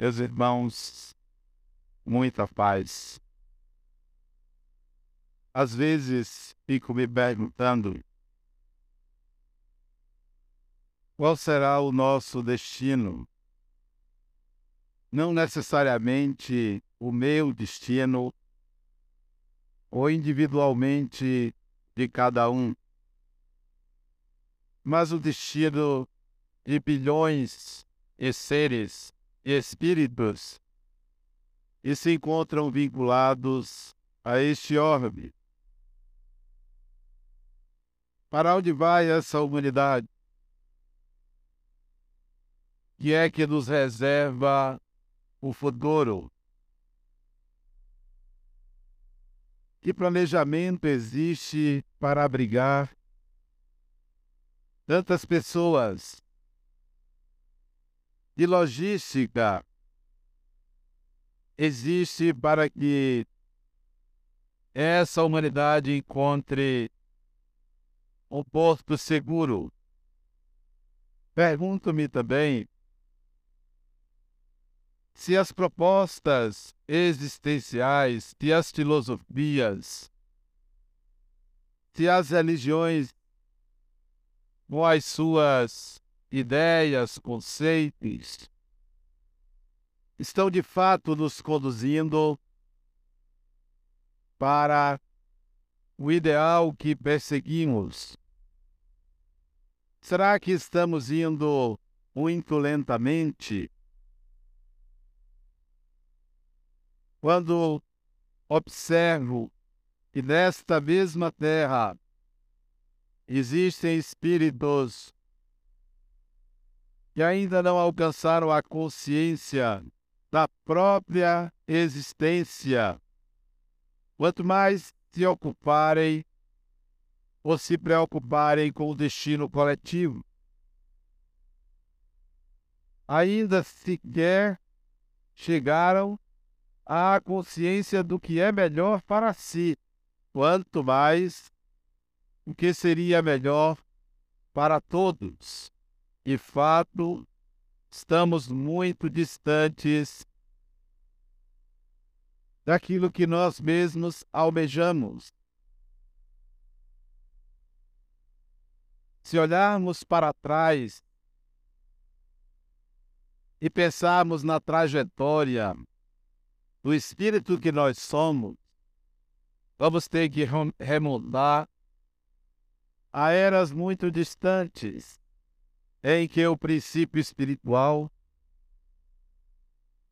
Meus irmãos, muita paz. Às vezes fico me perguntando qual será o nosso destino. Não necessariamente o meu destino, ou individualmente de cada um, mas o destino de bilhões de seres espíritos e se encontram vinculados a este orbe. Para onde vai essa humanidade? Que é que nos reserva o futuro? Que planejamento existe para abrigar tantas pessoas? De logística existe para que essa humanidade encontre um porto seguro. Pergunto-me também se as propostas existenciais, se as filosofias, se as religiões, com as suas ideias, conceitos, estão de fato nos conduzindo para o ideal que perseguimos? Será que estamos indo muito lentamente? Quando observo que nesta mesma terra existem espíritos que ainda não alcançaram a consciência da própria existência, quanto mais se ocuparem ou se preocuparem com o destino coletivo. Ainda sequer chegaram à consciência do que é melhor para si, quanto mais o que seria melhor para todos. De fato, estamos muito distantes daquilo que nós mesmos almejamos. Se olharmos para trás e pensarmos na trajetória do espírito que nós somos, vamos ter que remontar a eras muito distantes, em que o princípio espiritual,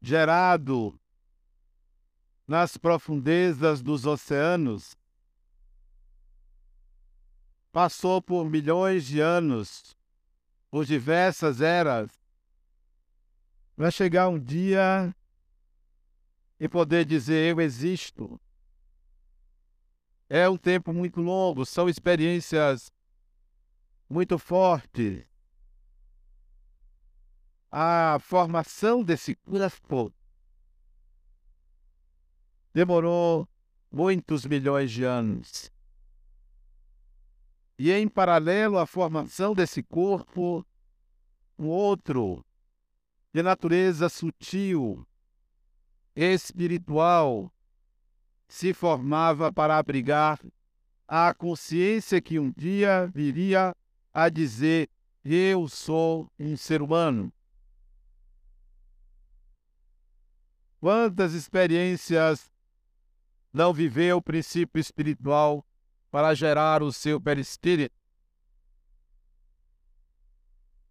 gerado nas profundezas dos oceanos, passou por milhões de anos, por diversas eras, para chegar um dia e poder dizer: Eu existo. É um tempo muito longo, são experiências muito fortes. A formação desse corpo demorou muitos milhões de anos. E em paralelo à formação desse corpo, um outro de natureza sutil, espiritual, se formava para abrigar a consciência que um dia viria a dizer: Eu sou um ser humano. Quantas experiências não viveu o princípio espiritual para gerar o seu perispírito?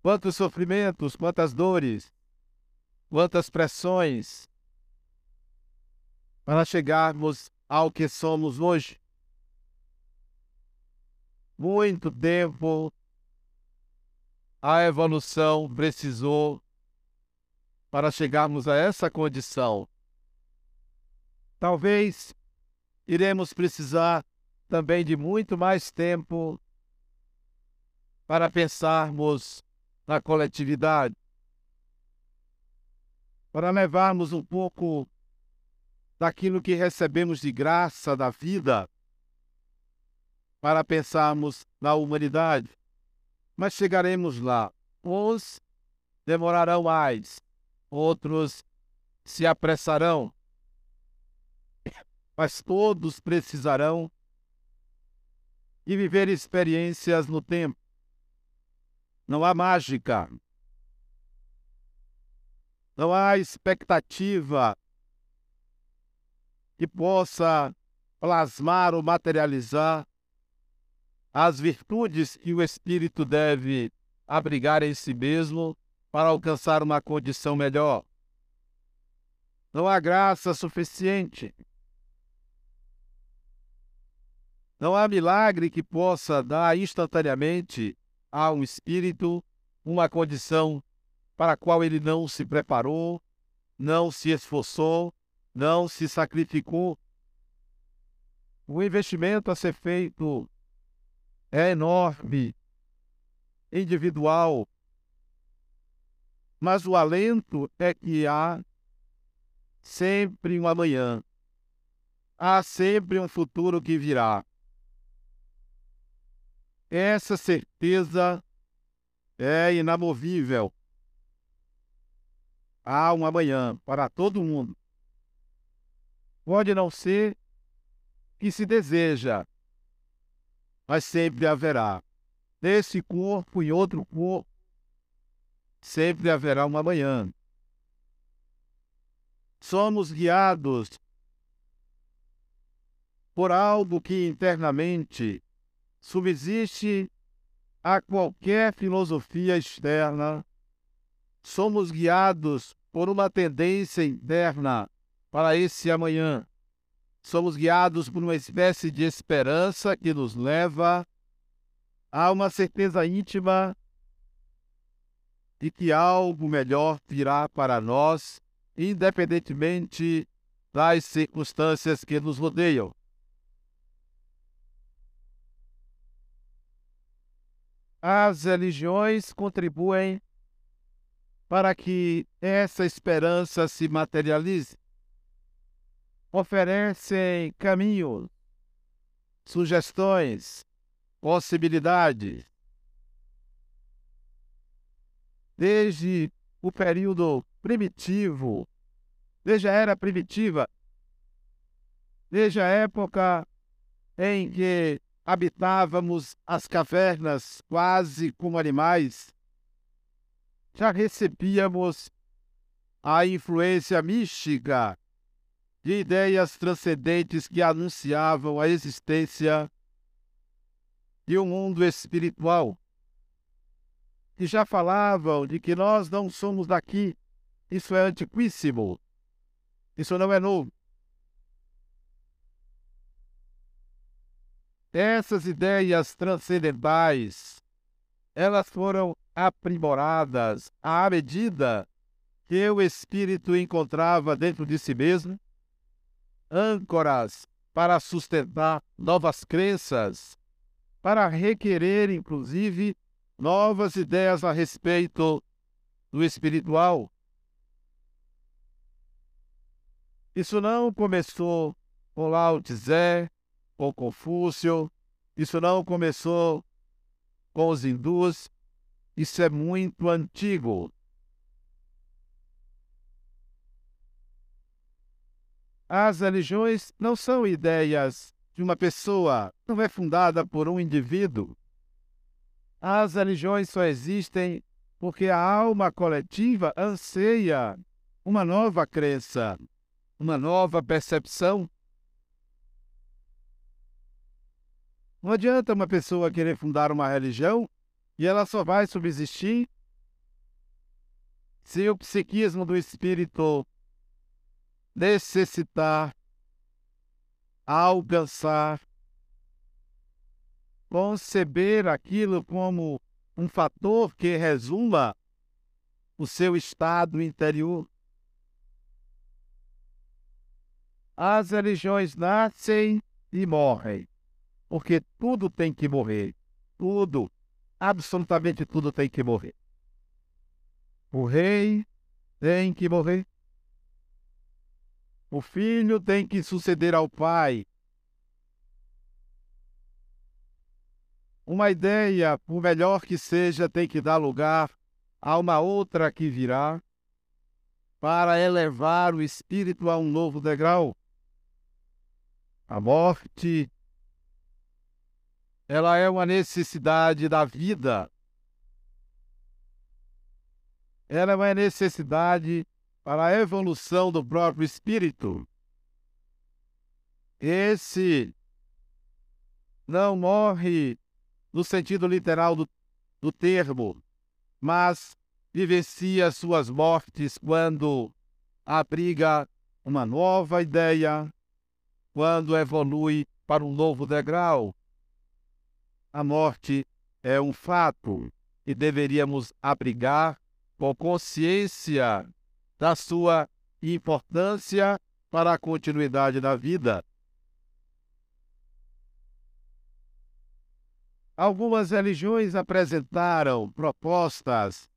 Quantos sofrimentos, quantas dores, quantas pressões para chegarmos ao que somos hoje? Muito tempo a evolução precisou para chegarmos a essa condição. Talvez iremos precisar também de muito mais tempo para pensarmos na coletividade, para levarmos um pouco daquilo que recebemos de graça da vida, para pensarmos na humanidade. Mas chegaremos lá. Uns demorarão mais, outros se apressarão, mas todos precisarão de viver experiências no tempo. Não há mágica. Não há expectativa que possa plasmar ou materializar as virtudes que o espírito deve abrigar em si mesmo para alcançar uma condição melhor. Não há graça suficiente. Não há milagre que possa dar instantaneamente a um espírito uma condição para a qual ele não se preparou, não se esforçou, não se sacrificou. O investimento a ser feito é enorme, individual, mas o alento é que há sempre um amanhã, há sempre um futuro que virá. Essa certeza é inamovível. Há um amanhã para todo mundo. Pode não ser que se deseja, mas sempre haverá. Nesse corpo e outro corpo, sempre haverá um amanhã. Somos guiados por algo que internamente subsiste a qualquer filosofia externa. Somos guiados por uma tendência interna para esse amanhã. Somos guiados por uma espécie de esperança que nos leva a uma certeza íntima de que algo melhor virá para nós, independentemente das circunstâncias que nos rodeiam. As religiões contribuem para que essa esperança se materialize oferecem caminhos, sugestões, possibilidades. Desde o período primitivo, desde a era primitiva, desde a época em que habitávamos as cavernas quase como animais, já recebíamos a influência mística de ideias transcendentes que anunciavam a existência de um mundo espiritual, que já falavam de que nós não somos daqui. Isso é antiquíssimo. Isso não é novo. Essas ideias transcendentais, elas foram aprimoradas à medida que o espírito encontrava dentro de si mesmo âncoras para sustentar novas crenças, para requerer, inclusive, novas ideias a respeito do espiritual. Isso não começou com Lao Tse, com Confúcio, isso não começou com os hindus, isso é muito antigo. As religiões não são ideias de uma pessoa, não é fundada por um indivíduo. As religiões só existem porque a alma coletiva anseia uma nova crença, uma nova percepção. Não adianta uma pessoa querer fundar uma religião e ela só vai subsistir se o psiquismo do espírito necessitar, alcançar, conceber aquilo como um fator que resuma o seu estado interior. As religiões nascem e morrem, porque tudo tem que morrer. Tudo, absolutamente tudo tem que morrer. O rei tem que morrer. O filho tem que suceder ao pai. Uma ideia, por melhor que seja, tem que dar lugar a uma outra que virá. para elevar o espírito a um novo degrau. A morte ela é uma necessidade da vida. Ela é uma necessidade para a evolução do próprio espírito. Esse não morre no sentido literal do, do termo, mas vivencia suas mortes quando abriga uma nova ideia, quando evolui para um novo degrau. A morte é um fato e deveríamos abrigar com consciência da sua importância para a continuidade da vida. Algumas religiões apresentaram propostas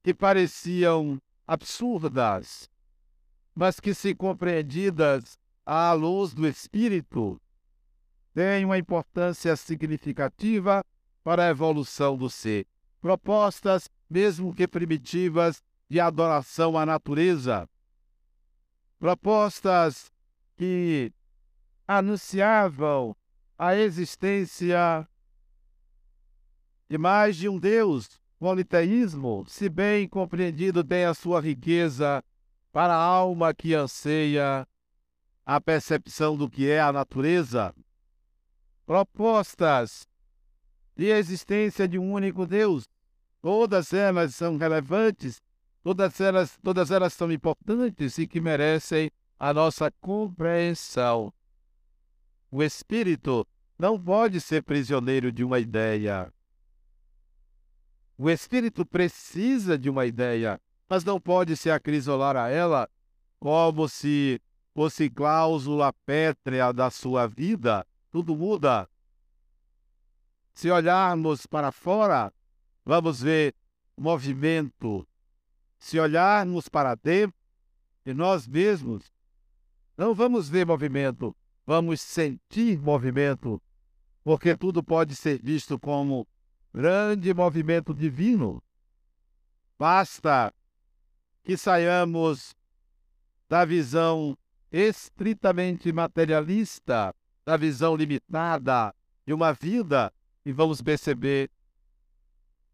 que pareciam absurdas, mas que, se compreendidas à luz do Espírito, têm uma importância significativa para a evolução do ser. Propostas, mesmo que primitivas, de adoração à natureza. Propostas que anunciavam a existência de mais de um Deus. Politeísmo, se bem compreendido, tem a sua riqueza para a alma que anseia a percepção do que é a natureza. Propostas de existência de um único Deus, todas elas são relevantes, todas elas, todas elas são importantes e que merecem a nossa compreensão. O espírito não pode ser prisioneiro de uma ideia. O espírito precisa de uma ideia, mas não pode se acrisolar a ela como se fosse cláusula pétrea da sua vida. Tudo muda. Se olharmos para fora, vamos ver movimento. Se olharmos para dentro de nós mesmos, não vamos ver movimento, vamos sentir movimento, porque tudo pode ser visto como grande movimento divino. Basta que saiamos da visão estritamente materialista, da visão limitada de uma vida e vamos perceber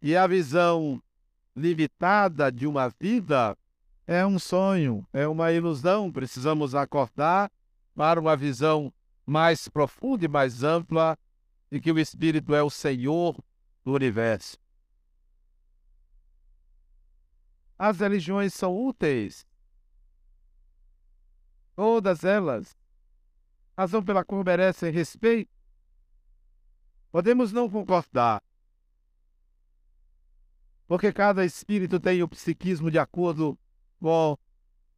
que a visão limitada de uma vida é um sonho, é uma ilusão. Precisamos acordar para uma visão mais profunda e mais ampla de que o Espírito é o Senhor do universo. As religiões são úteis. Todas elas. Razão pela qual merecem respeito. Podemos não concordar. Porque cada espírito tem o psiquismo de acordo com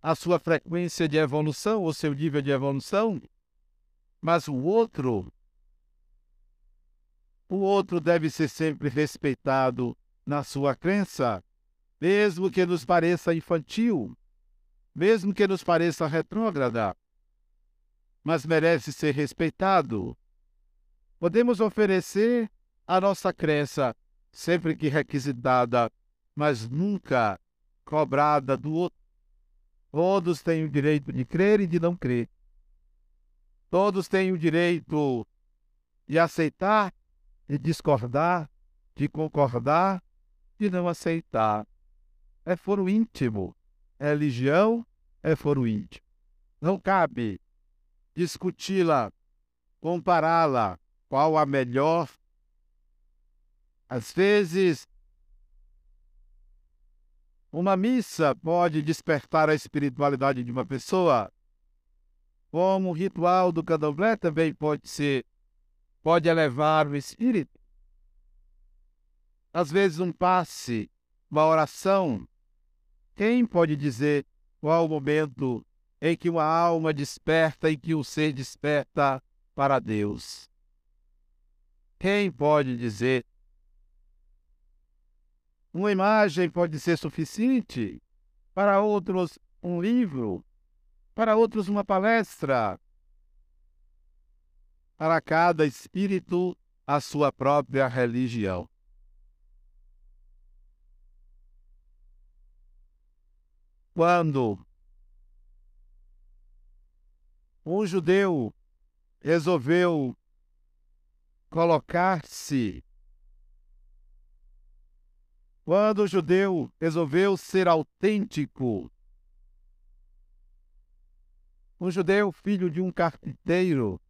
a sua frequência de evolução, o seu nível de evolução. Mas o outro o outro deve ser sempre respeitado na sua crença, mesmo que nos pareça infantil, mesmo que nos pareça retrógrada, mas merece ser respeitado. Podemos oferecer a nossa crença sempre que requisitada, mas nunca cobrada do outro. Todos têm o direito de crer e de não crer. Todos têm o direito de aceitar de discordar, de concordar, de não aceitar. É foro íntimo. Religião é foro íntimo. Não cabe discuti-la, compará-la, qual a melhor. Às vezes, uma missa pode despertar a espiritualidade de uma pessoa, como o ritual do candomblé também pode ser pode elevar o espírito. Às vezes, um passe, uma oração. Quem pode dizer qual o momento em que uma alma desperta, em que o ser desperta para Deus? Quem pode dizer? Uma imagem pode ser suficiente, para outros, um livro, para outros, uma palestra, para cada espírito a sua própria religião. quando um judeu resolveu colocar-se quando o judeu resolveu ser autêntico, um judeu filho de um carpinteiro,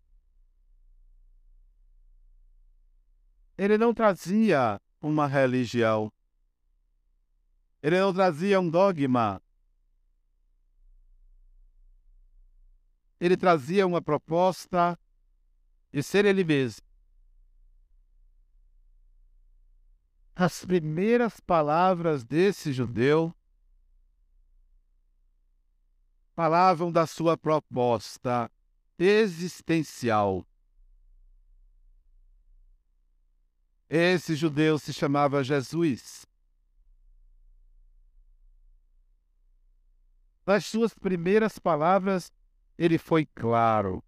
ele não trazia uma religião, ele não trazia um dogma, ele trazia uma proposta de ser ele mesmo. As primeiras palavras desse judeu falavam da sua proposta existencial. Esse judeu se chamava Jesus. Nas suas primeiras palavras, ele foi claro: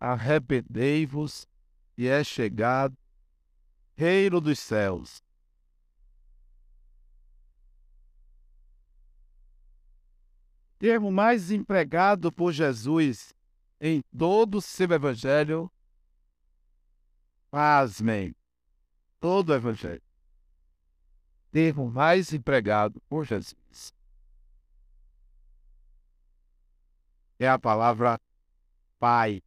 arrependei-vos e é chegado reino dos céus. Termo mais empregado por Jesus em todo o seu evangelho. Pasmem, todo o evangelho. Termo mais empregado por Jesus. É a palavra Pai.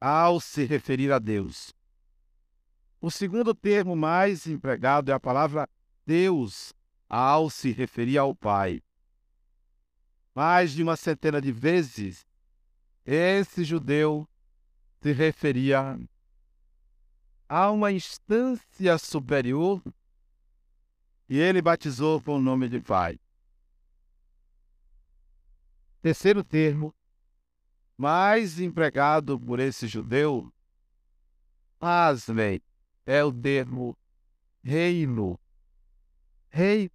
Ao se referir a Deus. O segundo termo mais empregado é a palavra Deus, ao se referir ao Pai. Mais de uma centena de vezes, esse judeu se referia a uma instância superior e ele batizou com o nome de Pai. Terceiro termo, mais empregado por esse judeu, pasmem, é o termo reino. Rei.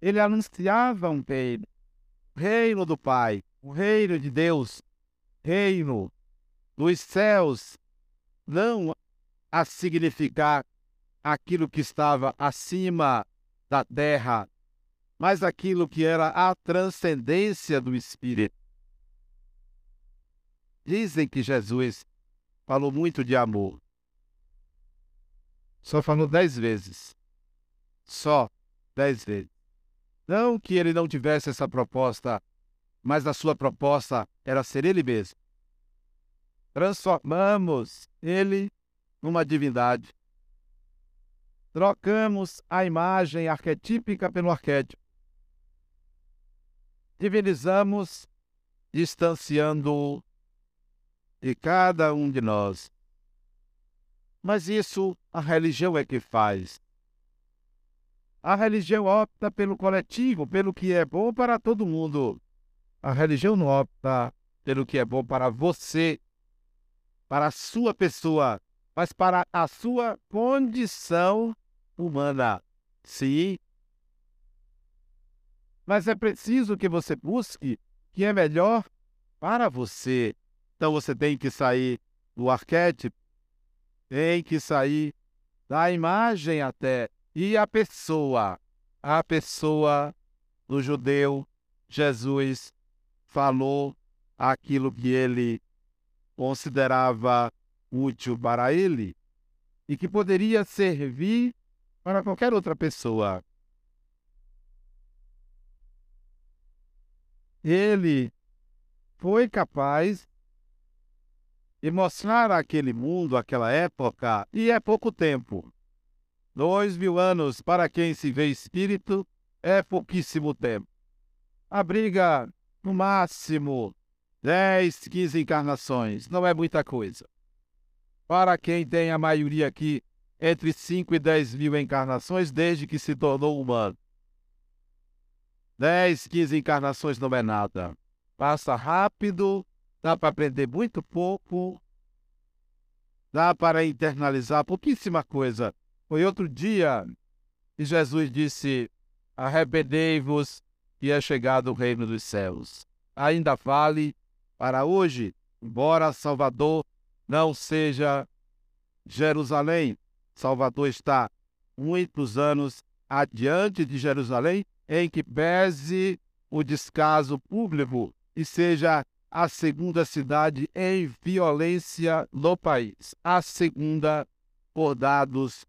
Ele anunciava um reino. Reino do Pai, o reino de Deus, reino dos céus, não a significar aquilo que estava acima da terra, mas aquilo que era a transcendência do Espírito. Dizem que Jesus falou muito de amor. Só falou dez vezes. Só dez vezes. Não que ele não tivesse essa proposta, mas a sua proposta era ser ele mesmo. Transformamos ele numa divindade. Trocamos a imagem arquetípica pelo arquétipo. Divinizamos, distanciando de cada um de nós. Mas isso a religião é que faz. A religião opta pelo coletivo, pelo que é bom para todo mundo. A religião não opta pelo que é bom para você, para a sua pessoa, mas para a sua condição humana. Sim. Mas é preciso que você busque o que é melhor para você. Então você tem que sair do arquétipo tem que sair da imagem até. E a pessoa, a pessoa do judeu, Jesus, falou aquilo que ele considerava útil para ele e que poderia servir para qualquer outra pessoa. Ele foi capaz e mostrar aquele mundo, aquela época, e é pouco tempo. Dois mil anos para quem se vê espírito é pouquíssimo tempo. Abriga, no máximo, 10, 15 encarnações, não é muita coisa. Para quem tem a maioria aqui, entre 5 e 10 mil encarnações desde que se tornou humano. 10, 15 encarnações não é nada. Passa rápido dá para aprender muito pouco, dá para internalizar pouquíssima coisa. Foi outro dia que Jesus disse: Arrependei-vos, e é chegado o reino dos céus. Ainda vale para hoje, embora Salvador não seja Jerusalém, Salvador está muitos anos adiante de Jerusalém, em que pese o descaso público e seja a segunda cidade em violência no país, a segunda por dados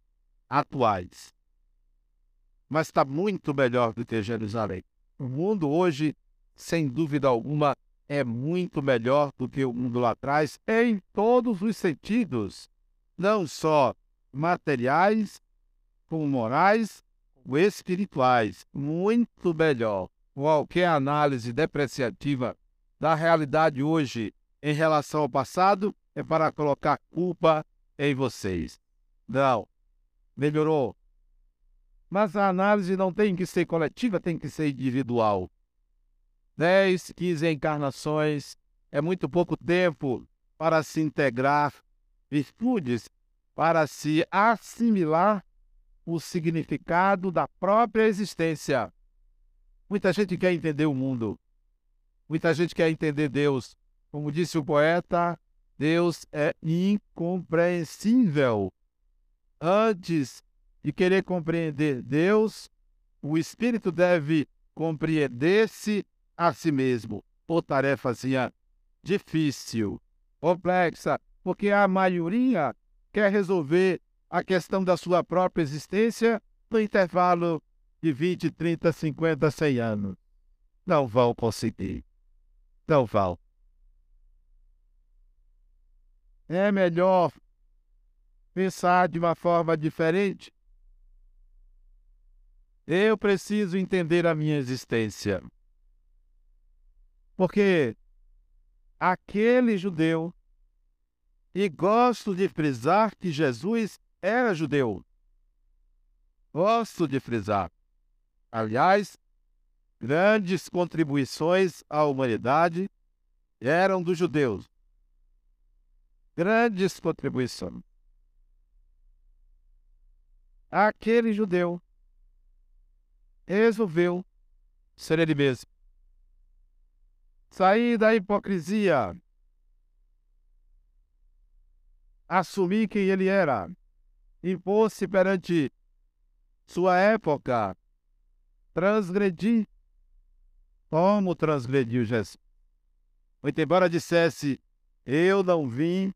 atuais. Mas está muito melhor do que Jerusalém. O mundo hoje, sem dúvida alguma, é muito melhor do que o mundo lá atrás em todos os sentidos, não só materiais, como morais, como espirituais, muito melhor. Qualquer análise depreciativa da realidade hoje em relação ao passado é para colocar culpa em vocês. Não, melhorou. Mas a análise não tem que ser coletiva, tem que ser individual. 10, 15 encarnações é muito pouco tempo para se integrar virtudes, para se assimilar o significado da própria existência. Muita gente quer entender o mundo, muita gente quer entender Deus. Como disse o poeta, Deus é incompreensível. Antes de querer compreender Deus, o espírito deve compreender-se a si mesmo. Ou tarefazinha difícil, complexa, porque a maioria quer resolver a questão da sua própria existência no intervalo de 20, 30, 50, 100 anos. Não vão conseguir. Não vão. É melhor pensar de uma forma diferente. Eu preciso entender a minha existência. Porque aquele judeu, e gosto de frisar que Jesus era judeu. Gosto de frisar. Aliás, grandes contribuições à humanidade eram dos judeus. Grandes contribuições. Aquele judeu resolveu ser ele mesmo. Sair da hipocrisia. Assumir quem ele era impôs-se perante sua época, transgredir. Como transgrediu Jesus? Muito embora dissesse, eu não vim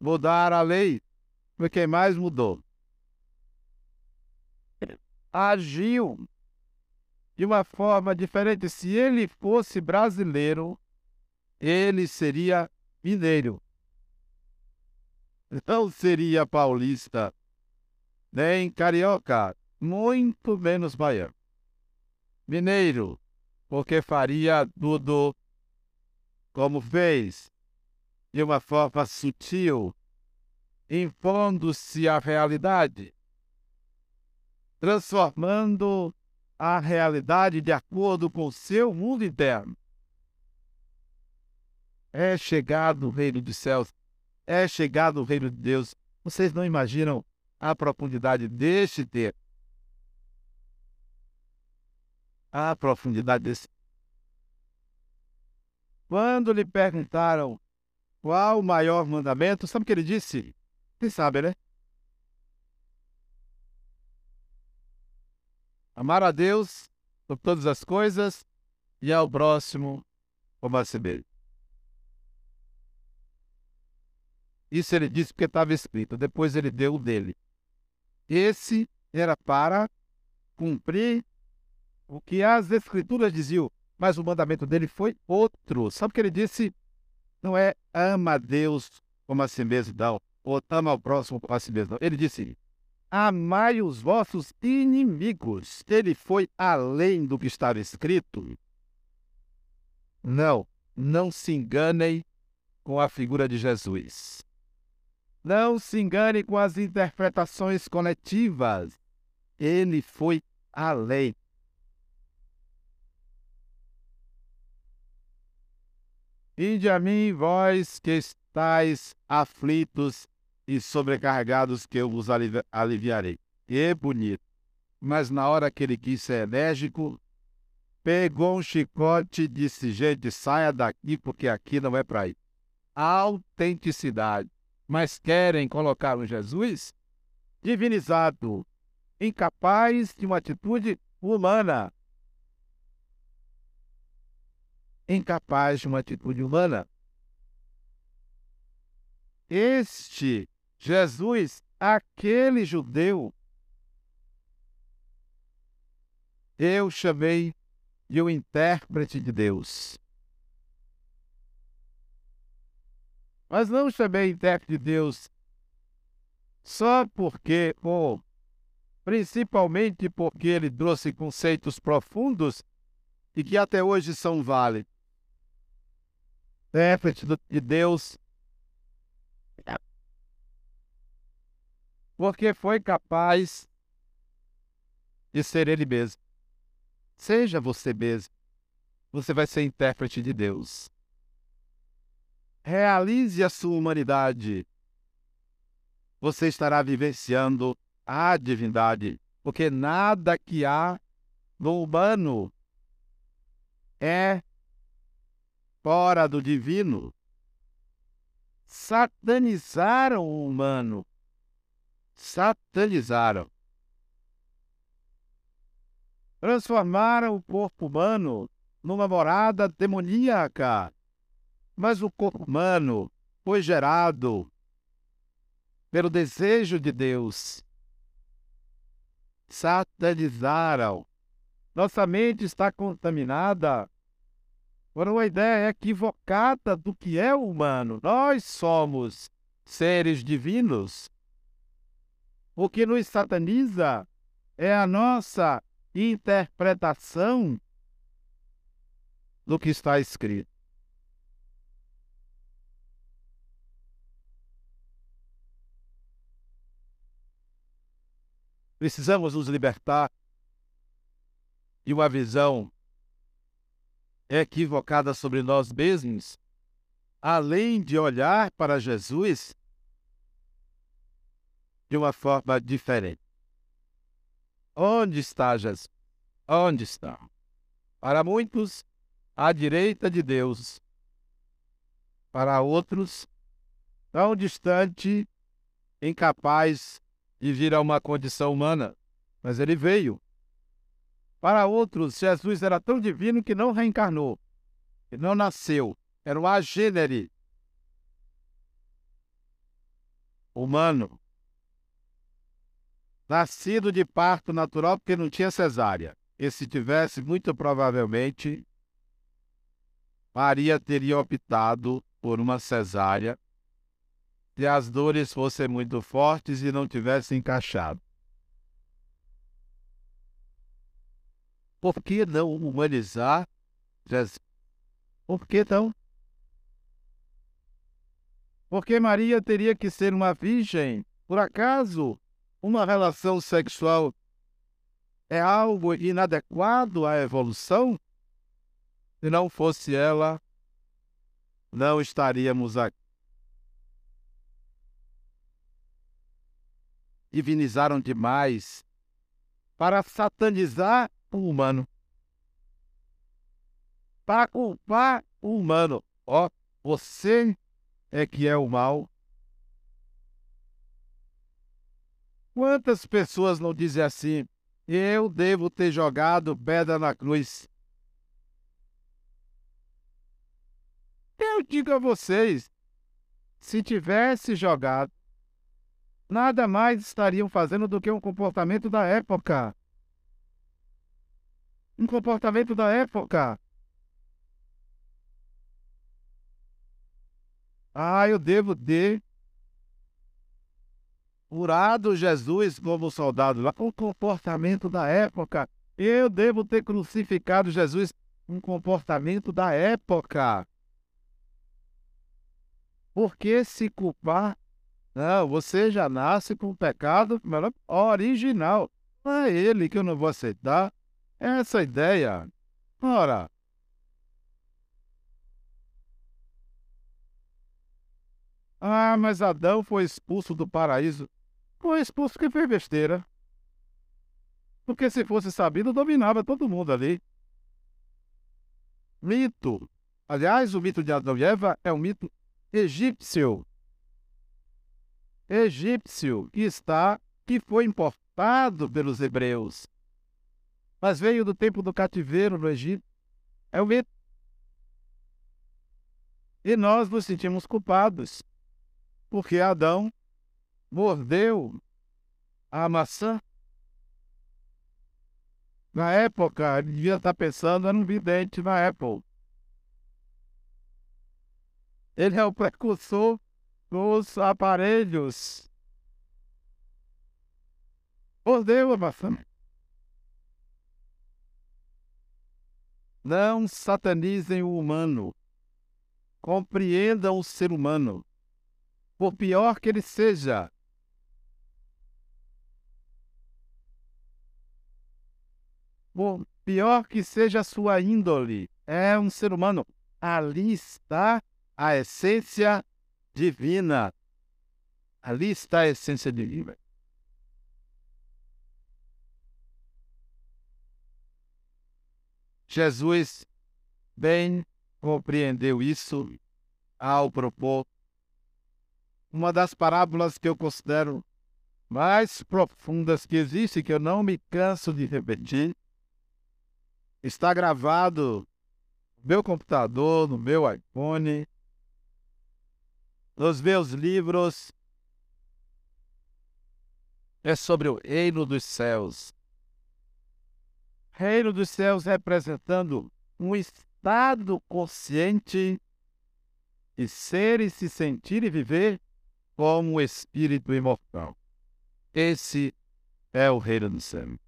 mudar a lei, foi quem mais mudou. Agiu de uma forma diferente. Se ele fosse brasileiro, ele seria mineiro não seria paulista, nem carioca, muito menos baiano. Mineiro, porque faria tudo como fez, de uma forma sutil, impondo-se à realidade, transformando a realidade de acordo com o seu mundo interno. É chegado o reino dos céus é chegado o reino de Deus. Vocês não imaginam a profundidade deste ter. A profundidade desse. Quando lhe perguntaram qual o maior mandamento, sabe o que ele disse? Vocês sabem, né? Amar a Deus por todas as coisas e ao próximo como a si mesmo. Isso ele disse porque estava escrito. Depois ele deu o dele. Esse era para cumprir o que as escrituras diziam, mas o mandamento dele foi outro. Sabe o que ele disse? Não é ama a Deus como a si mesmo, não. Ou ama ao próximo como a si mesmo, não. Ele disse: amai os vossos inimigos. Ele foi além do que estava escrito. Não, não se enganem com a figura de Jesus. Não se engane com as interpretações coletivas. Ele foi além. Vinde a mim, vós que estáis aflitos e sobrecarregados, que eu vos aliviarei. E bonito. Mas na hora que ele quis ser enérgico, pegou um chicote e disse: Gente, saia daqui, porque aqui não é para ir. Autenticidade mas querem colocar um Jesus divinizado, incapaz de uma atitude humana. Incapaz de uma atitude humana. Este Jesus, aquele judeu, eu chamei de o intérprete de Deus. Mas não chamei intérprete de Deus só porque, ou principalmente porque ele trouxe conceitos profundos e que até hoje são válidos. Intérprete de Deus porque foi capaz de ser ele mesmo. Seja você mesmo. Você vai ser intérprete de Deus. Realize a sua humanidade. Você estará vivenciando a divindade, porque nada que há no humano é fora do divino. Satanizaram o humano satanizaram. Transformaram o corpo humano numa morada demoníaca. Mas o corpo humano foi gerado pelo desejo de Deus. Satanizaram. Nossa mente está contaminada por uma ideia equivocada do que é humano. Nós somos seres divinos. O que nos sataniza é a nossa interpretação do que está escrito. Precisamos nos libertar de uma visão equivocada sobre nós mesmos, além de olhar para Jesus de uma forma diferente. Onde está Jesus? Onde está? Para muitos, à direita de Deus. Para outros, tão distante, incapaz de vir a uma condição humana. Mas ele veio. Para outros, Jesus era tão divino que não reencarnou, que não nasceu. Era um agênere humano nascido de parto natural porque não tinha cesárea. E se tivesse, muito provavelmente, Maria teria optado por uma cesárea se as dores fossem muito fortes e não tivessem encaixado. Por que não humanizar Jesus? Por que não? Porque Maria teria que ser uma virgem. Por acaso uma relação sexual é algo inadequado à evolução? Se não fosse ela, não estaríamos aqui. Divinizaram demais para satanizar o humano, para culpar o humano. Ó, oh, você é que é o mal, Quantas pessoas não dizem assim? Eu devo ter jogado pedra na cruz. Eu digo a vocês: se tivesse jogado, nada mais estariam fazendo do que um comportamento da época. Um comportamento da época. Ah, eu devo ter curado Jesus como soldado lá, o comportamento da época. Eu devo ter crucificado Jesus, um comportamento da época. Por que se culpar? Não, você já nasce com o pecado original. Não é ele que eu não vou aceitar. Essa ideia. Ora. Ah, mas Adão foi expulso do paraíso. Foi expulso porque fez besteira. Porque se fosse sabido, dominava todo mundo ali. Mito. Aliás, o mito de Adão e Eva é um mito egípcio. Egípcio que está, que foi importado pelos hebreus mas veio do tempo do cativeiro no Egito. É o mesmo. E nós nos sentimos culpados, porque Adão mordeu a maçã. Na época, ele devia estar pensando, era um vidente na Apple. Ele é o precursor dos aparelhos. Mordeu a maçã. Não satanizem o humano. Compreendam o ser humano. Por pior que ele seja. Por pior que seja a sua índole, é um ser humano. Ali está a essência divina. Ali está a essência divina. Jesus bem compreendeu isso ao propor uma das parábolas que eu considero mais profundas que existe, que eu não me canso de repetir. Está gravado no meu computador, no meu iPhone, nos meus livros. É sobre o reino dos céus. Reino dos céus representando um estado consciente de ser e se sentir e viver como espírito imortal. Esse é o reino do céu.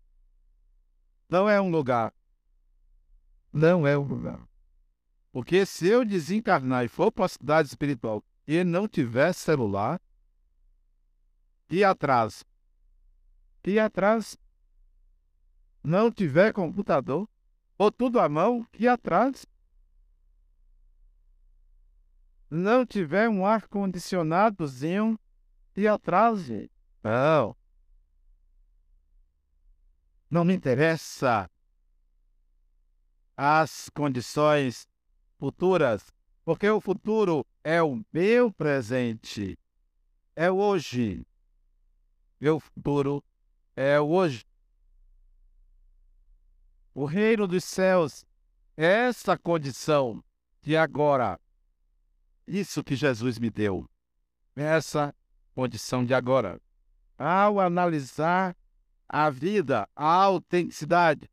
Não é um lugar. Não é um lugar. Porque se eu desencarnar e for para a cidade espiritual e não tiver celular, e atrás, e atrás não tiver computador, ou tudo à mão, e atrás não tiver um ar-condicionadozinho, e atrás, não. Não me interessa as condições futuras, porque o futuro é o meu presente, é hoje. Meu futuro é hoje. O reino dos céus é essa condição de agora. Isso que Jesus me deu. Essa condição de agora. Ao analisar a vida, a autenticidade,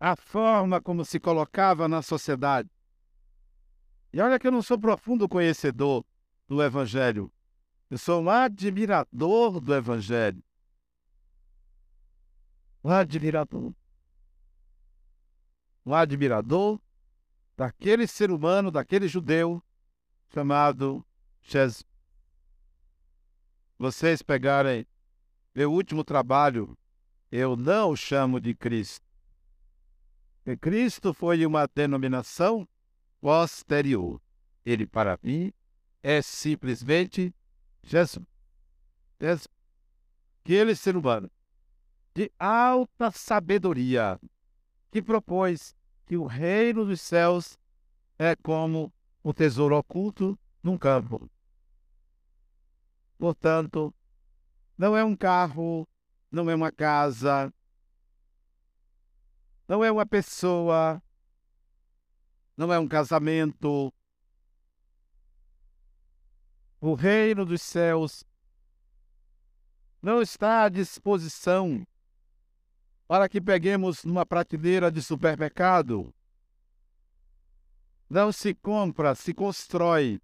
a forma como se colocava na sociedade. E olha que eu não sou profundo conhecedor do Evangelho. Eu sou um admirador do Evangelho um admirador. Um admirador daquele ser humano, daquele judeu chamado Jesus. Vocês pegarem meu último trabalho, eu não o chamo de Cristo. Porque Cristo foi uma denominação posterior. Ele, para mim, é simplesmente Jesus. Jesus. Aquele ser humano de alta sabedoria, que propôs que o reino dos céus é como o tesouro oculto num campo. Portanto, não é um carro, não é uma casa, não é uma pessoa, não é um casamento. O reino dos céus não está à disposição para que peguemos numa prateleira de supermercado. Não se compra, se constrói.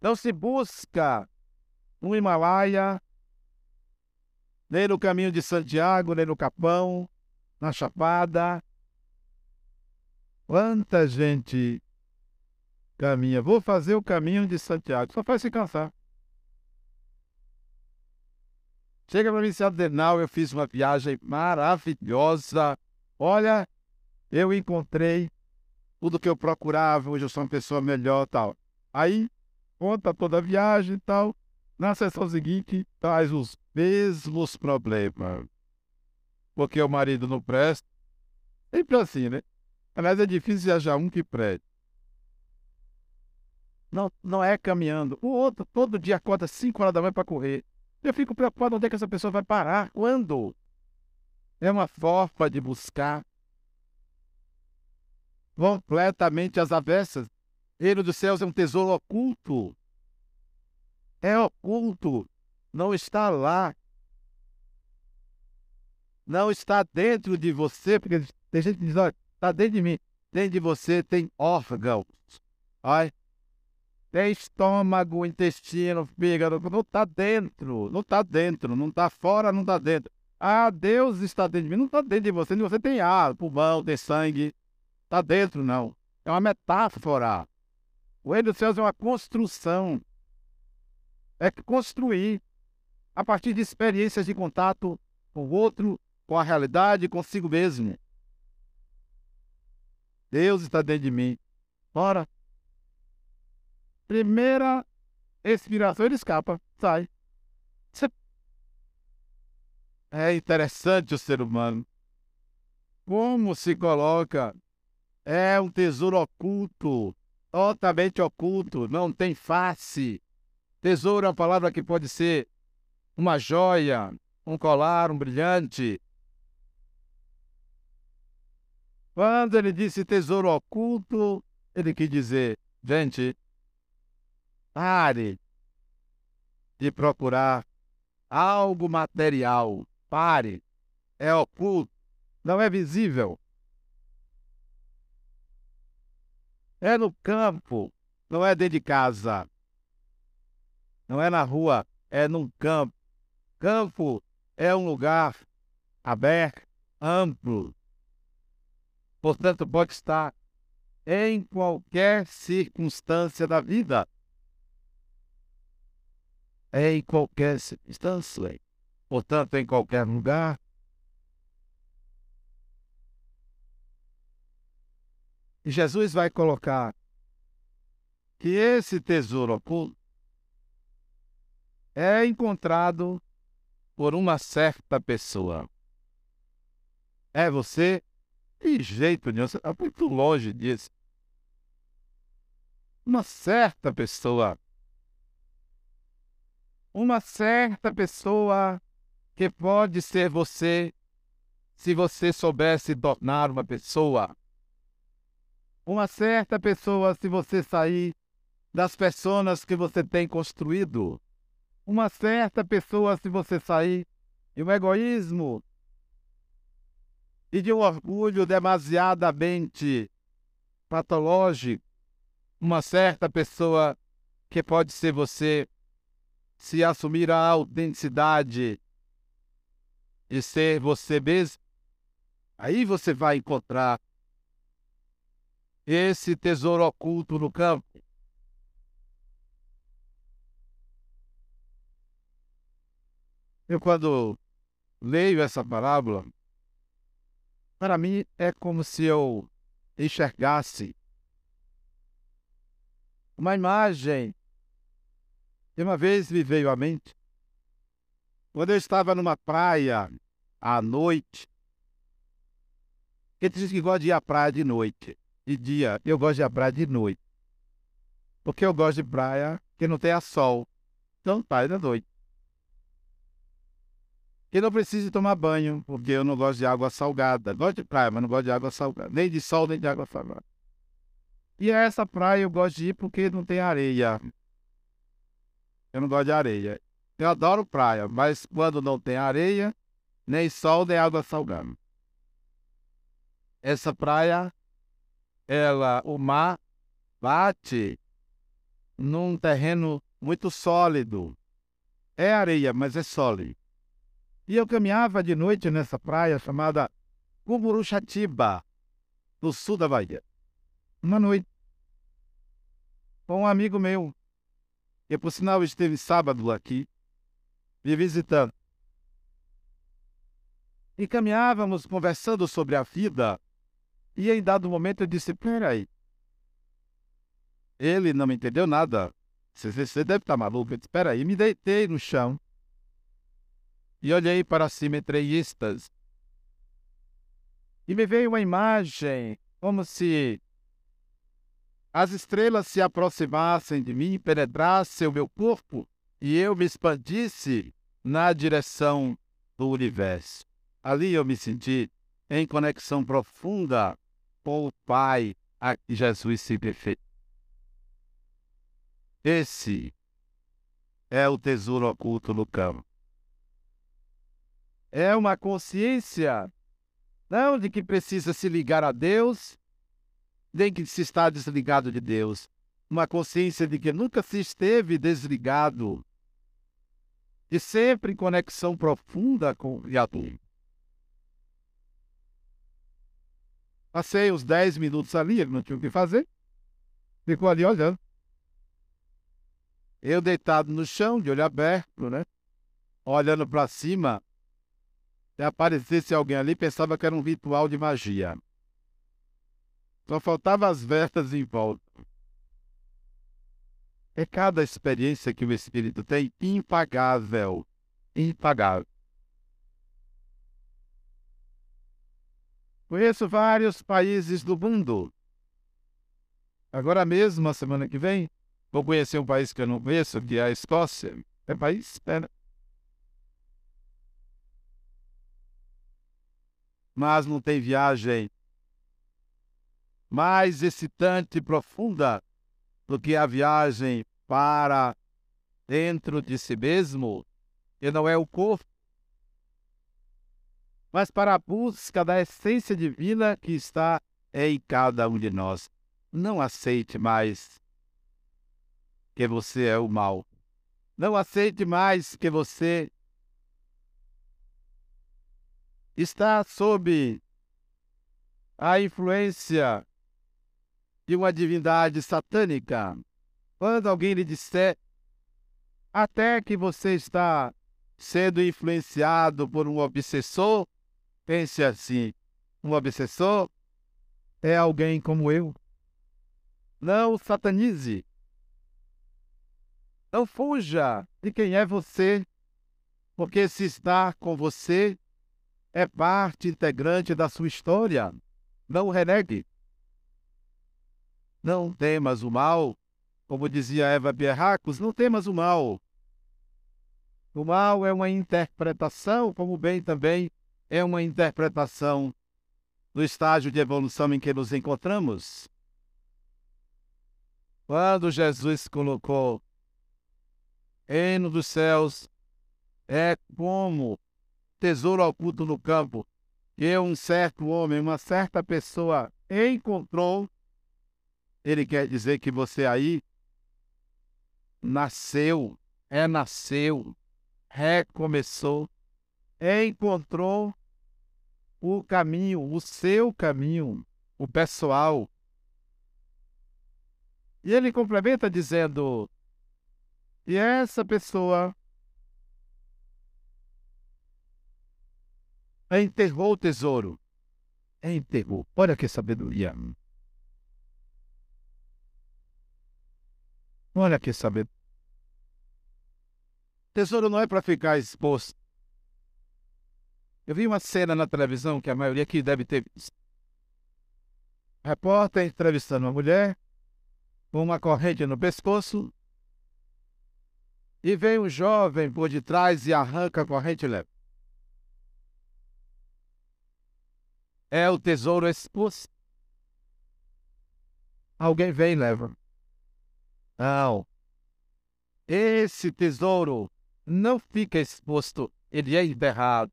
Não se busca no Himalaia, nem no caminho de Santiago, nem no Capão, na Chapada. Quanta gente caminha. Vou fazer o caminho de Santiago. Só faz se cansar. Chega para mim, Adenal, eu fiz uma viagem maravilhosa. Olha, eu encontrei tudo que eu procurava, hoje eu sou uma pessoa melhor tal. Aí, conta toda a viagem e tal. Na sessão seguinte, traz os mesmos problemas. Porque o marido não presta. Sempre assim, né? Aliás, é difícil viajar um que preste. Não, não é caminhando. O outro todo dia acorda 5 horas da manhã para correr. Eu fico preocupado onde é que essa pessoa vai parar. Quando? É uma forma de buscar completamente as avessas. Reino dos céus é um tesouro oculto. É oculto. Não está lá. Não está dentro de você, porque tem gente que diz, olha, está dentro de mim. Dentro de você tem órgãos. Olha, tem estômago, intestino, fígado, não está dentro, não está dentro, não está fora, não está dentro. Ah, Deus está dentro de mim, não está dentro de você, você tem ar, pulmão, tem sangue, está dentro não. É uma metáfora. O reino dos céus é uma construção. É construir a partir de experiências de contato com o outro, com a realidade, consigo mesmo. Deus está dentro de mim. Bora primeira expiração, ele escapa, sai. É interessante o ser humano. Como se coloca? É um tesouro oculto, totalmente oculto, não tem face. Tesouro é uma palavra que pode ser uma joia, um colar, um brilhante. Quando ele disse tesouro oculto, ele quis dizer, gente, Pare de procurar algo material. Pare. É oculto. Não é visível. É no campo. Não é dentro de casa. Não é na rua. É num campo. Campo é um lugar aberto, amplo. Portanto, pode estar em qualquer circunstância da vida é em qualquer circunstância, portanto, em qualquer lugar. E Jesus vai colocar que esse tesouro oculto é encontrado por uma certa pessoa. É você? De jeito nenhum, você está muito longe disso. Uma certa pessoa uma certa pessoa que pode ser você se você soubesse tornar uma pessoa. Uma certa pessoa se você sair das pessoas que você tem construído. Uma certa pessoa se você sair de um egoísmo e de um orgulho demasiadamente patológico. Uma certa pessoa que pode ser você se assumir a autenticidade e ser você mesmo, aí você vai encontrar esse tesouro oculto no campo. Eu, quando leio essa parábola, para mim é como se eu enxergasse uma imagem e uma vez me veio à mente, quando eu estava numa praia à noite, que diz que gosta de ir à praia de noite. De dia, eu gosto de ir à praia de noite. Porque eu gosto de praia que não tenha sol. Então, praia da noite. Que não precise tomar banho, porque eu não gosto de água salgada. Gosto de praia, mas não gosto de água salgada. Nem de sol, nem de água salgada. E essa praia eu gosto de ir porque não tem areia. Eu não gosto de areia. Eu adoro praia, mas quando não tem areia, nem sol, nem água salgada. Essa praia, ela, o mar bate num terreno muito sólido. É areia, mas é sólido. E eu caminhava de noite nessa praia chamada Cumuruxatiba, no sul da Bahia. Uma noite, com um amigo meu, que por sinal esteve sábado aqui, me visitando. E caminhávamos conversando sobre a vida, e em dado momento eu disse: Peraí. Ele não me entendeu nada. Você, deve estar maluco. Eu disse: Peraí, me deitei no chão e olhei para cima entreistas. E me veio uma imagem como se as estrelas se aproximassem de mim, penetrassem o meu corpo e eu me expandisse na direção do universo. Ali eu me senti em conexão profunda com o Pai a que Jesus se referiu. Esse é o tesouro oculto no campo. É uma consciência não de que precisa se ligar a Deus, nem que se está desligado de Deus. Uma consciência de que nunca se esteve desligado, e sempre em conexão profunda com o. Passei uns 10 minutos ali, ele não tinha o que fazer. Ficou ali olhando. Eu deitado no chão, de olho aberto, né? Olhando para cima. Se aparecesse alguém ali, pensava que era um ritual de magia. Só faltava as vestas em volta. É cada experiência que o espírito tem impagável. Impagável. Conheço vários países do mundo. Agora mesmo, a semana que vem, vou conhecer um país que eu não conheço, que é a Escócia. É país? É, né? Mas não tem viagem mais excitante e profunda do que a viagem para dentro de si mesmo, que não é o corpo, mas para a busca da essência divina que está em cada um de nós. Não aceite mais que você é o mal. Não aceite mais que você está sob a influência de uma divindade satânica. Quando alguém lhe disser até que você está sendo influenciado por um obsessor, Pense assim: um obsessor é alguém como eu. Não satanize. Não fuja de quem é você, porque se está com você, é parte integrante da sua história. Não renegue. Não temas o mal, como dizia Eva Pierracos, não temas o mal. O mal é uma interpretação, como bem também é uma interpretação do estágio de evolução em que nos encontramos. Quando Jesus colocou reino dos céus é como tesouro oculto no campo que um certo homem, uma certa pessoa encontrou, ele quer dizer que você aí nasceu, renasceu, recomeçou, encontrou o caminho, o seu caminho, o pessoal. E ele complementa dizendo: e essa pessoa enterrou o tesouro. Enterrou. Olha que sabedoria. Olha que sabedoria. Tesouro não é para ficar exposto. Eu vi uma cena na televisão que a maioria aqui deve ter visto. Repórter entrevistando uma mulher com uma corrente no pescoço e vem um jovem por detrás e arranca a corrente e leva. É o tesouro exposto. Alguém vem e leva. Não. Esse tesouro não fica exposto, ele é enterrado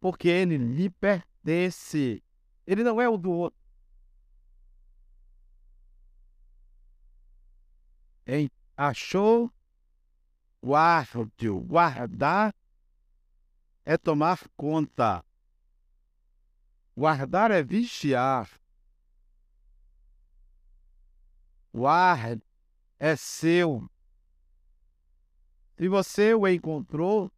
porque ele lhe pertence. Ele não é o do outro. Em, achou, guarde, guardar é tomar conta. Guardar é vigiar. Guarde é seu. Se você o encontrou,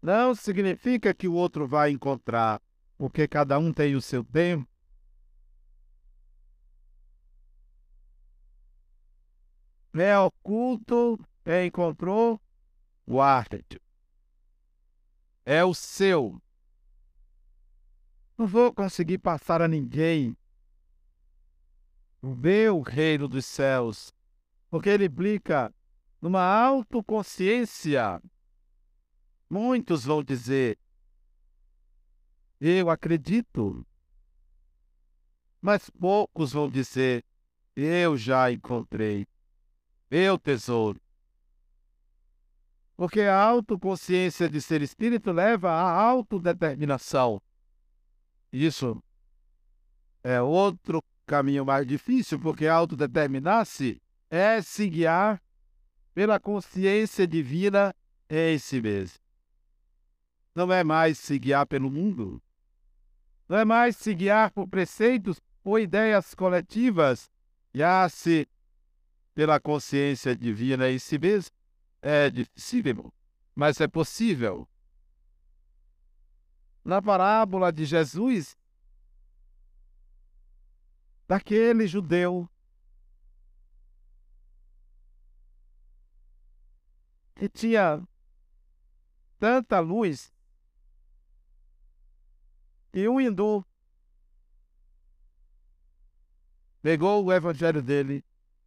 não significa que o outro vai encontrar, porque cada um tem o seu tempo. É oculto, é encontrou, guarde. É o seu. Não vou conseguir passar a ninguém. o reino dos céus, porque ele implica numa autoconsciência. Muitos vão dizer: Eu acredito. Mas poucos vão dizer: Eu já encontrei meu tesouro. Porque a autoconsciência de ser espírito leva à autodeterminação. Isso é outro caminho mais difícil, porque autodeterminar-se é se guiar pela consciência divina em si mesmo. Não é mais se guiar pelo mundo. Não é mais se guiar por preceitos ou ideias coletivas. Guiar-se pela consciência divina em si mesmo é difícil, mas é possível. Na parábola de Jesus, daquele judeu que tinha tanta luz e um hindu pegou o evangelho dele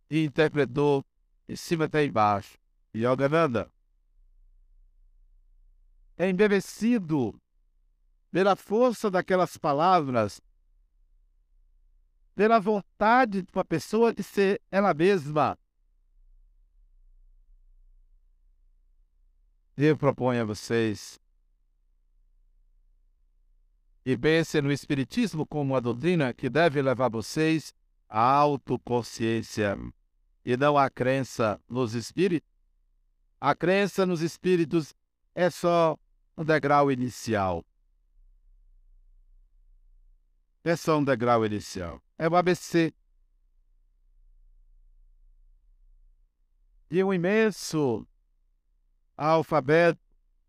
e interpretou em cima até embaixo. Yogananda é embevecido pela força daquelas palavras, pela vontade de uma pessoa de ser ela mesma. Eu proponho a vocês e pensem no Espiritismo como uma doutrina que deve levar vocês à autoconsciência e não à crença nos espíritos. A crença nos espíritos é só um degrau inicial. É só um degrau inicial. É o ABC. E um imenso alfabeto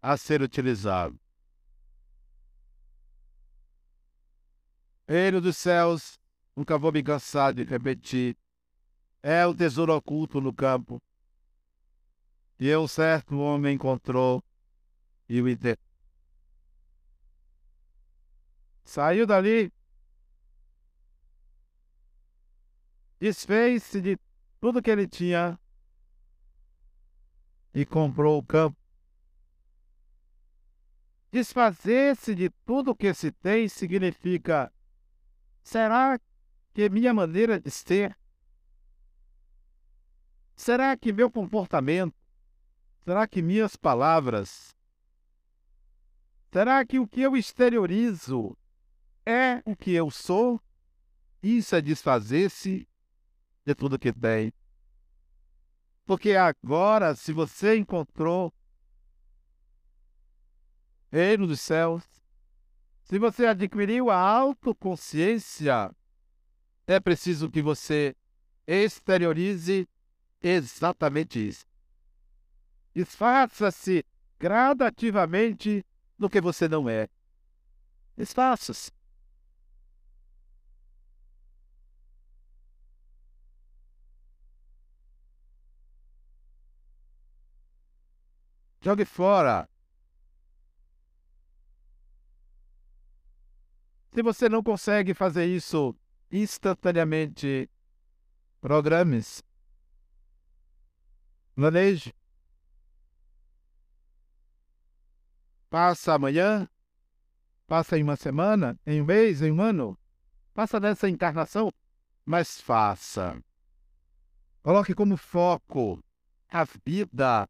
a ser utilizado. Reino dos céus, nunca vou me cansar de repetir, é o tesouro oculto no campo. E um certo homem encontrou e o entendeu. Saiu dali, desfez-se de tudo que ele tinha e comprou o campo. Desfazer-se de tudo que se tem significa: será que minha maneira de ser? Será que meu comportamento? Será que minhas palavras? Será que o que eu exteriorizo é o que eu sou? Isso é desfazer-se de tudo que tem. Porque agora, se você encontrou reino dos céus, se você adquiriu a autoconsciência, é preciso que você exteriorize exatamente isso. Desfaça-se gradativamente do que você não é. Desfaça-se. Jogue fora. Se você não consegue fazer isso instantaneamente, programes. Planeje. Passa amanhã, passa em uma semana, em um mês, em um ano, passa nessa encarnação, mas faça. Coloque como foco a vida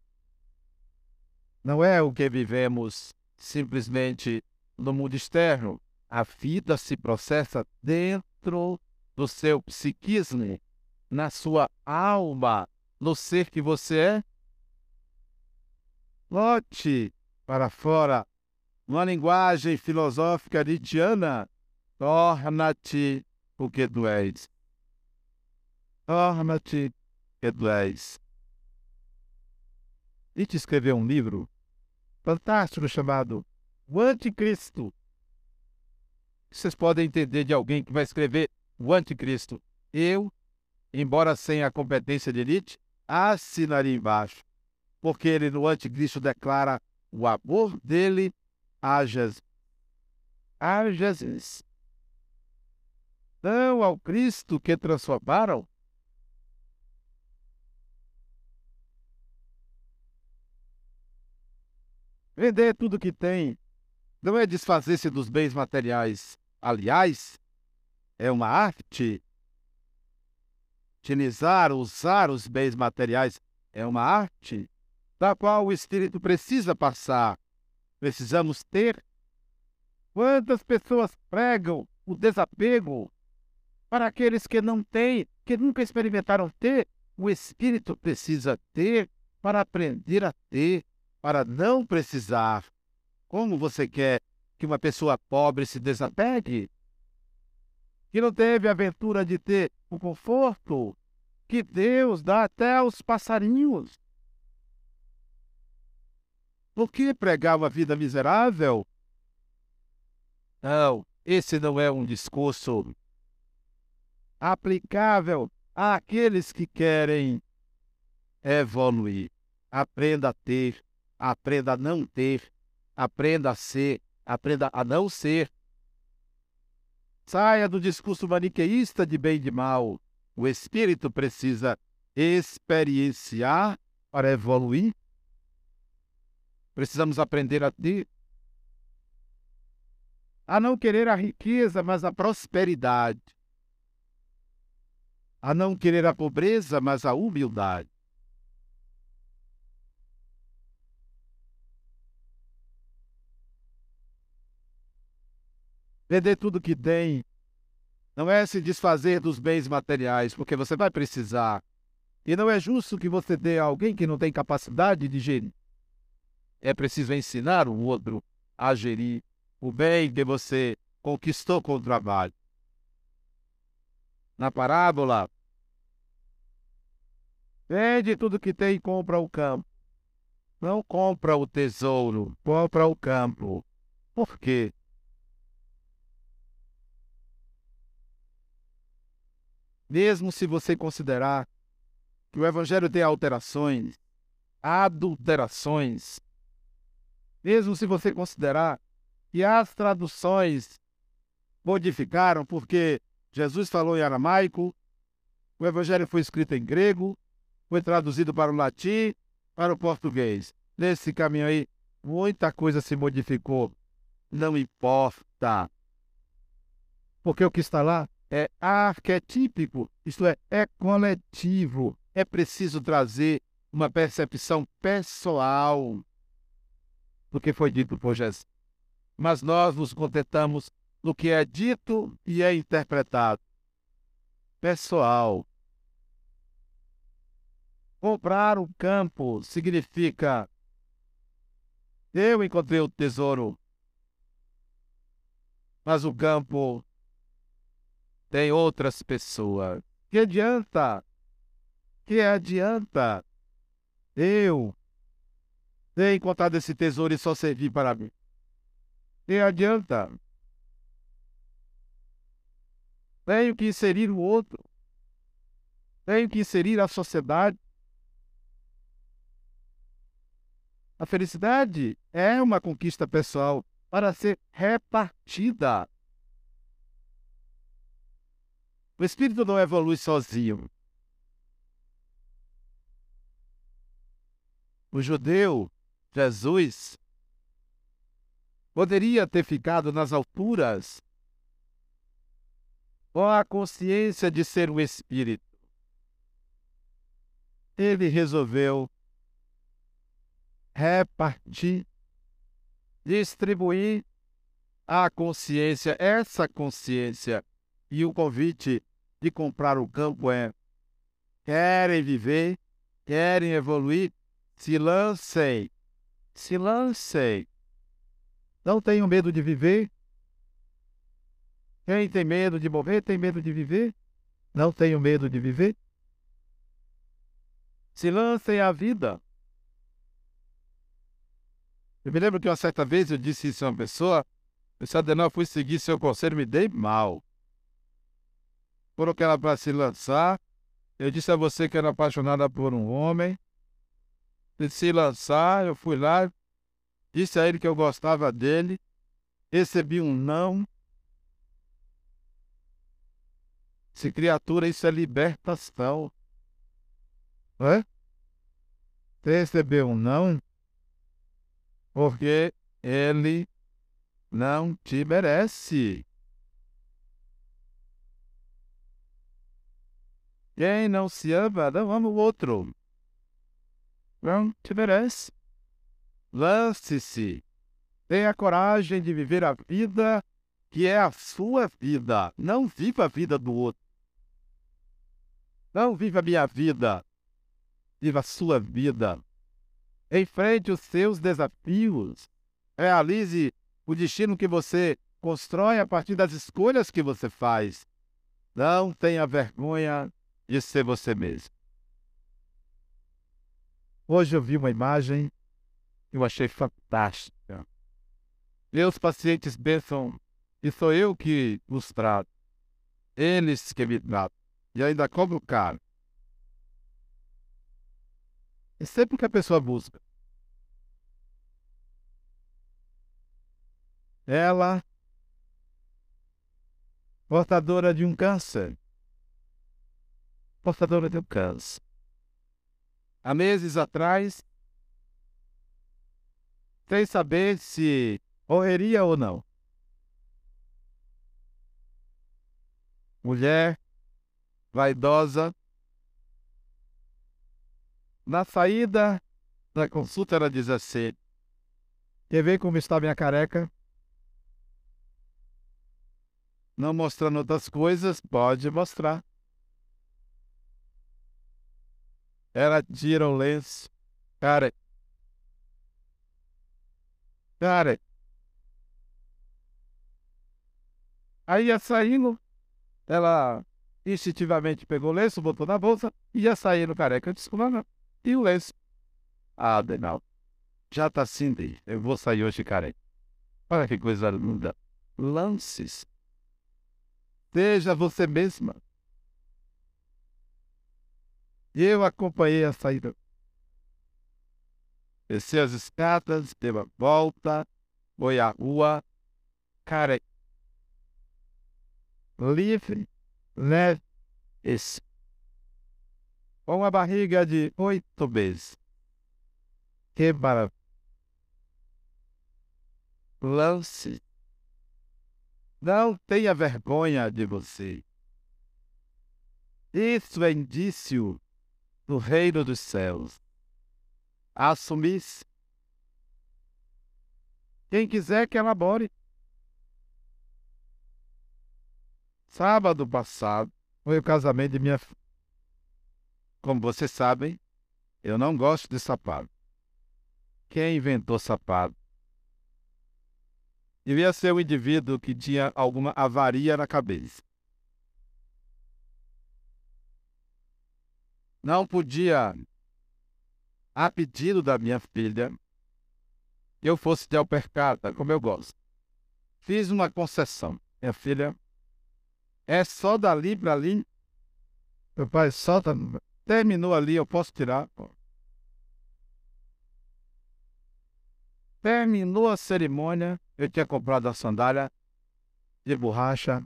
não é o que vivemos simplesmente no mundo externo. A vida se processa dentro do seu psiquismo, na sua alma, no ser que você é. Lote para fora, numa linguagem filosófica nietzschiana, torna-te o que tu és. Torna-te o que tu és. Nietzsche escreveu um livro fantástico chamado O Anticristo. Vocês podem entender de alguém que vai escrever o Anticristo. Eu, embora sem a competência de Nietzsche, assinaria embaixo, porque ele no Anticristo declara o amor dele a Jesus. A Jesus. Não ao Cristo que transformaram? Vender tudo que tem não é desfazer-se dos bens materiais. Aliás, é uma arte. Utilizar, usar os bens materiais é uma arte da qual o espírito precisa passar. Precisamos ter. Quantas pessoas pregam o desapego para aqueles que não têm, que nunca experimentaram ter? O espírito precisa ter para aprender a ter, para não precisar. Como você quer que uma pessoa pobre se desapegue? Que não teve a aventura de ter o conforto que Deus dá até aos passarinhos. Por que pregar uma vida miserável? Não, esse não é um discurso aplicável àqueles que querem evoluir. Aprenda a ter, aprenda a não ter, aprenda a ser, aprenda a não ser. Saia do discurso maniqueísta de bem e de mal. O espírito precisa experienciar para evoluir. Precisamos aprender a ter a não querer a riqueza, mas a prosperidade. A não querer a pobreza, mas a humildade. Vender tudo que tem não é se desfazer dos bens materiais, porque você vai precisar. E não é justo que você dê a alguém que não tem capacidade de gerir. É preciso ensinar o outro a gerir o bem que você conquistou com o trabalho. Na parábola, vende tudo que tem e compra o campo. Não compra o tesouro, compra o campo. Por quê? Mesmo se você considerar que o Evangelho tem alterações, adulterações, mesmo se você considerar que as traduções modificaram, porque Jesus falou em aramaico, o Evangelho foi escrito em grego, foi traduzido para o latim, para o português. Nesse caminho aí, muita coisa se modificou. Não importa. Porque o que está lá é arquetípico, isto é, é coletivo. É preciso trazer uma percepção pessoal do que foi dito por Jesus. Mas nós nos contentamos no que é dito e é interpretado. Pessoal. Comprar um campo significa eu encontrei o tesouro, mas o campo tem outras pessoas. Que adianta? Que adianta? Eu ter encontrado esse tesouro e só servir para mim. Que adianta? Tenho que inserir o outro. Tenho que inserir a sociedade. A felicidade é uma conquista pessoal para ser repartida. O espírito não evolui sozinho. O judeu, Jesus, poderia ter ficado nas alturas com a consciência de ser um espírito. Ele resolveu repartir, distribuir a consciência, essa consciência e o convite de comprar o campo é: querem viver, querem evoluir, se lancem, se lancem. Não tenham medo de viver. Quem tem medo de morrer tem medo de viver. Não tenho medo de viver. Se lancem à vida. Eu me lembro que uma certa vez eu disse isso a uma pessoa, eu disse, fui seguir seu conselho, me dei mal coloquei ela para se lançar. Eu disse a você que era apaixonada por um homem. De se lançar, eu fui lá, disse a ele que eu gostava dele, recebi um não. Se criatura, isso é libertação. Não? Você recebeu um não? Porque ele não te merece. Quem não se ama, não ama o outro. Não te merece. Lance-se. Tenha coragem de viver a vida que é a sua vida. Não viva a vida do outro. Não viva a minha vida. Viva a sua vida. Enfrente os seus desafios. Realize o destino que você constrói a partir das escolhas que você faz. Não tenha vergonha de ser você mesmo. Hoje eu vi uma imagem que eu achei fantástica. Meus pacientes pensam que sou eu que os trato. Eles que me tratam. E ainda cobro caro. É sempre que a pessoa busca. Ela, portadora de um câncer, portadora de um câncer. Há meses atrás, sem saber se morreria ou não. Mulher, vaidosa. Na saída da consulta, ela diz assim: Quer ver como está minha careca? Não mostrando outras coisas, pode mostrar. Ela tira o lenço. Cara. Cara. Aí ia saindo, ela instintivamente pegou o lenço, botou na bolsa e ia sair no careca. Disse, não, não. E o lenço? Ah, Denal, já tá assim, eu vou sair hoje careca. Olha que coisa linda. Lances. Seja você mesma. Eu acompanhei a saída. Desci as escadas, deu a volta, foi à rua, cara, livre, leve, esse. Com a barriga de oito meses. Que maravilha. Lance. Não tenha vergonha de você. Isso é indício do reino dos céus. Assumisse. Quem quiser que elabore. Sábado passado foi o casamento de minha filha. Como vocês sabem, eu não gosto de sapato. Quem inventou sapato? Devia ser um indivíduo que tinha alguma avaria na cabeça. Não podia, a pedido da minha filha, eu fosse de alpercata, como eu gosto. Fiz uma concessão. Minha filha, é só dali para ali. Meu pai, solta. Terminou ali, eu posso tirar. Terminou a cerimônia, eu tinha comprado a sandália de borracha.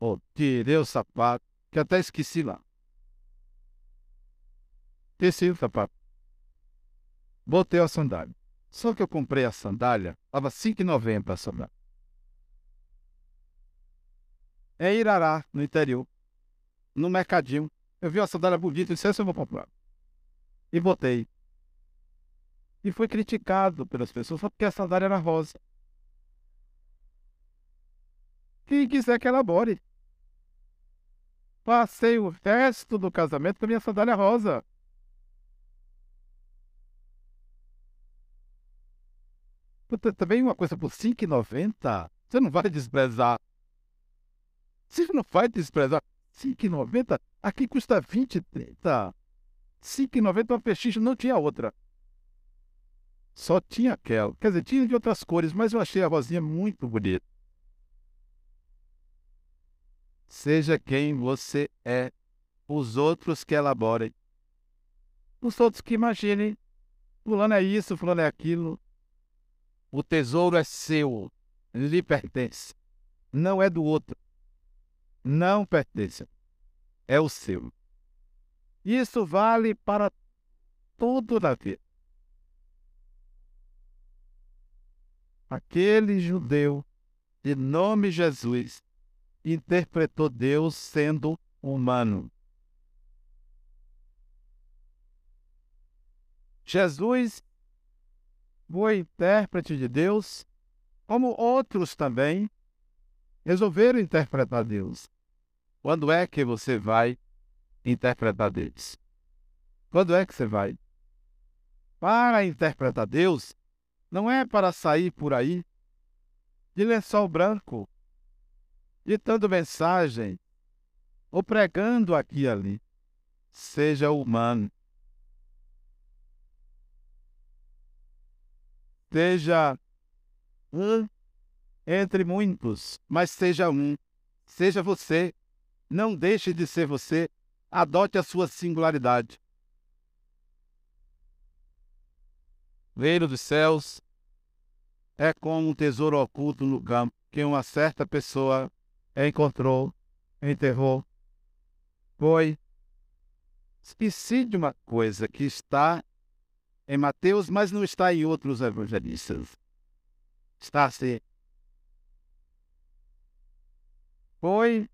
Oh, tirei o sapato, que até esqueci lá. Desci o sapato. Botei a sandália. Só que eu comprei a sandália, estava R$ 5,90 a sandália. É Irará, no interior. No mercadinho. Eu vi uma sandália bonita e disse, essa eu vou comprar. E botei. E fui criticado pelas pessoas só porque a sandália era rosa. Quem quiser que elabore. Passei o resto do casamento com a minha sandália rosa. Também uma coisa por R$ 5,90, você não vai desprezar. Você não vai desprezar. R$ 5,90? Aqui custa 20, 30. R$ 5,90 uma pechincha, não tinha outra. Só tinha aquela. Quer dizer, tinha de outras cores, mas eu achei a rosinha muito bonita. Seja quem você é, os outros que elaborem. Os outros que imaginem. Fulano é isso, fulano é aquilo. O tesouro é seu, lhe pertence. Não é do outro. Não pertence. é o seu. Isso vale para tudo na vida. Aquele judeu de nome Jesus interpretou Deus sendo humano. Jesus foi intérprete de Deus, como outros também resolveram interpretar Deus. Quando é que você vai interpretar Deus? Quando é que você vai? Para interpretar Deus, não é para sair por aí de lençol branco, ditando mensagem ou pregando aqui e ali. Seja humano. Seja um entre muitos, mas seja um. Seja você. Não deixe de ser você. Adote a sua singularidade. Reino dos céus é como um tesouro oculto no campo que uma certa pessoa encontrou, enterrou. Foi. Esqueci de uma coisa que está em Mateus, mas não está em outros evangelistas. Está assim. Foi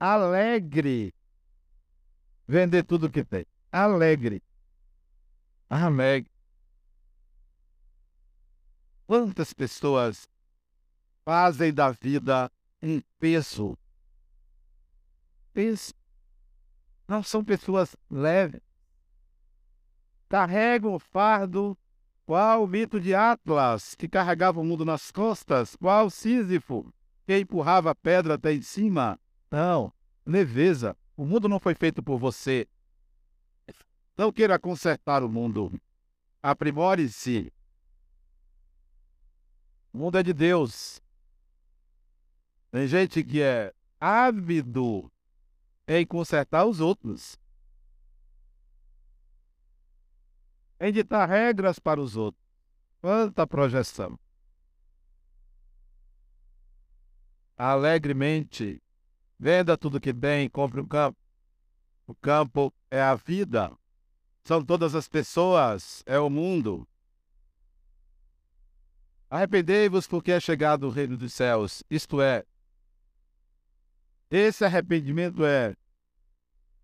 alegre vender tudo que tem. Alegre. Alegre. Quantas pessoas fazem da vida um peso? Peso. Não são pessoas leves. Carregam o fardo qual o mito de Atlas, que carregava o mundo nas costas? Qual Sísifo, que empurrava a pedra até em cima? Não, leveza. O mundo não foi feito por você. Não queira consertar o mundo. Aprimore-se. O mundo é de Deus. Tem gente que é ávido em consertar os outros. Em ditar regras para os outros. Quanta projeção. Alegremente, venda tudo que tem, compre um campo. O campo é a vida. São todas as pessoas, é o mundo. Arrependei-vos porque é chegado o reino dos céus. Isto é, esse arrependimento é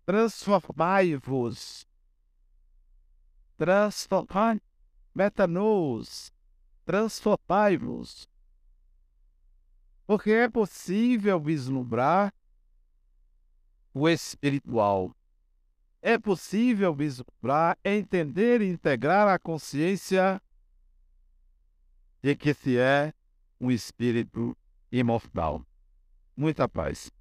transformai-vos. Transformai, metanos, transformai-vos. Porque é possível vislumbrar o espiritual. É possível vislumbrar, entender e integrar a consciência de que se é um espírito imortal. Muita paz.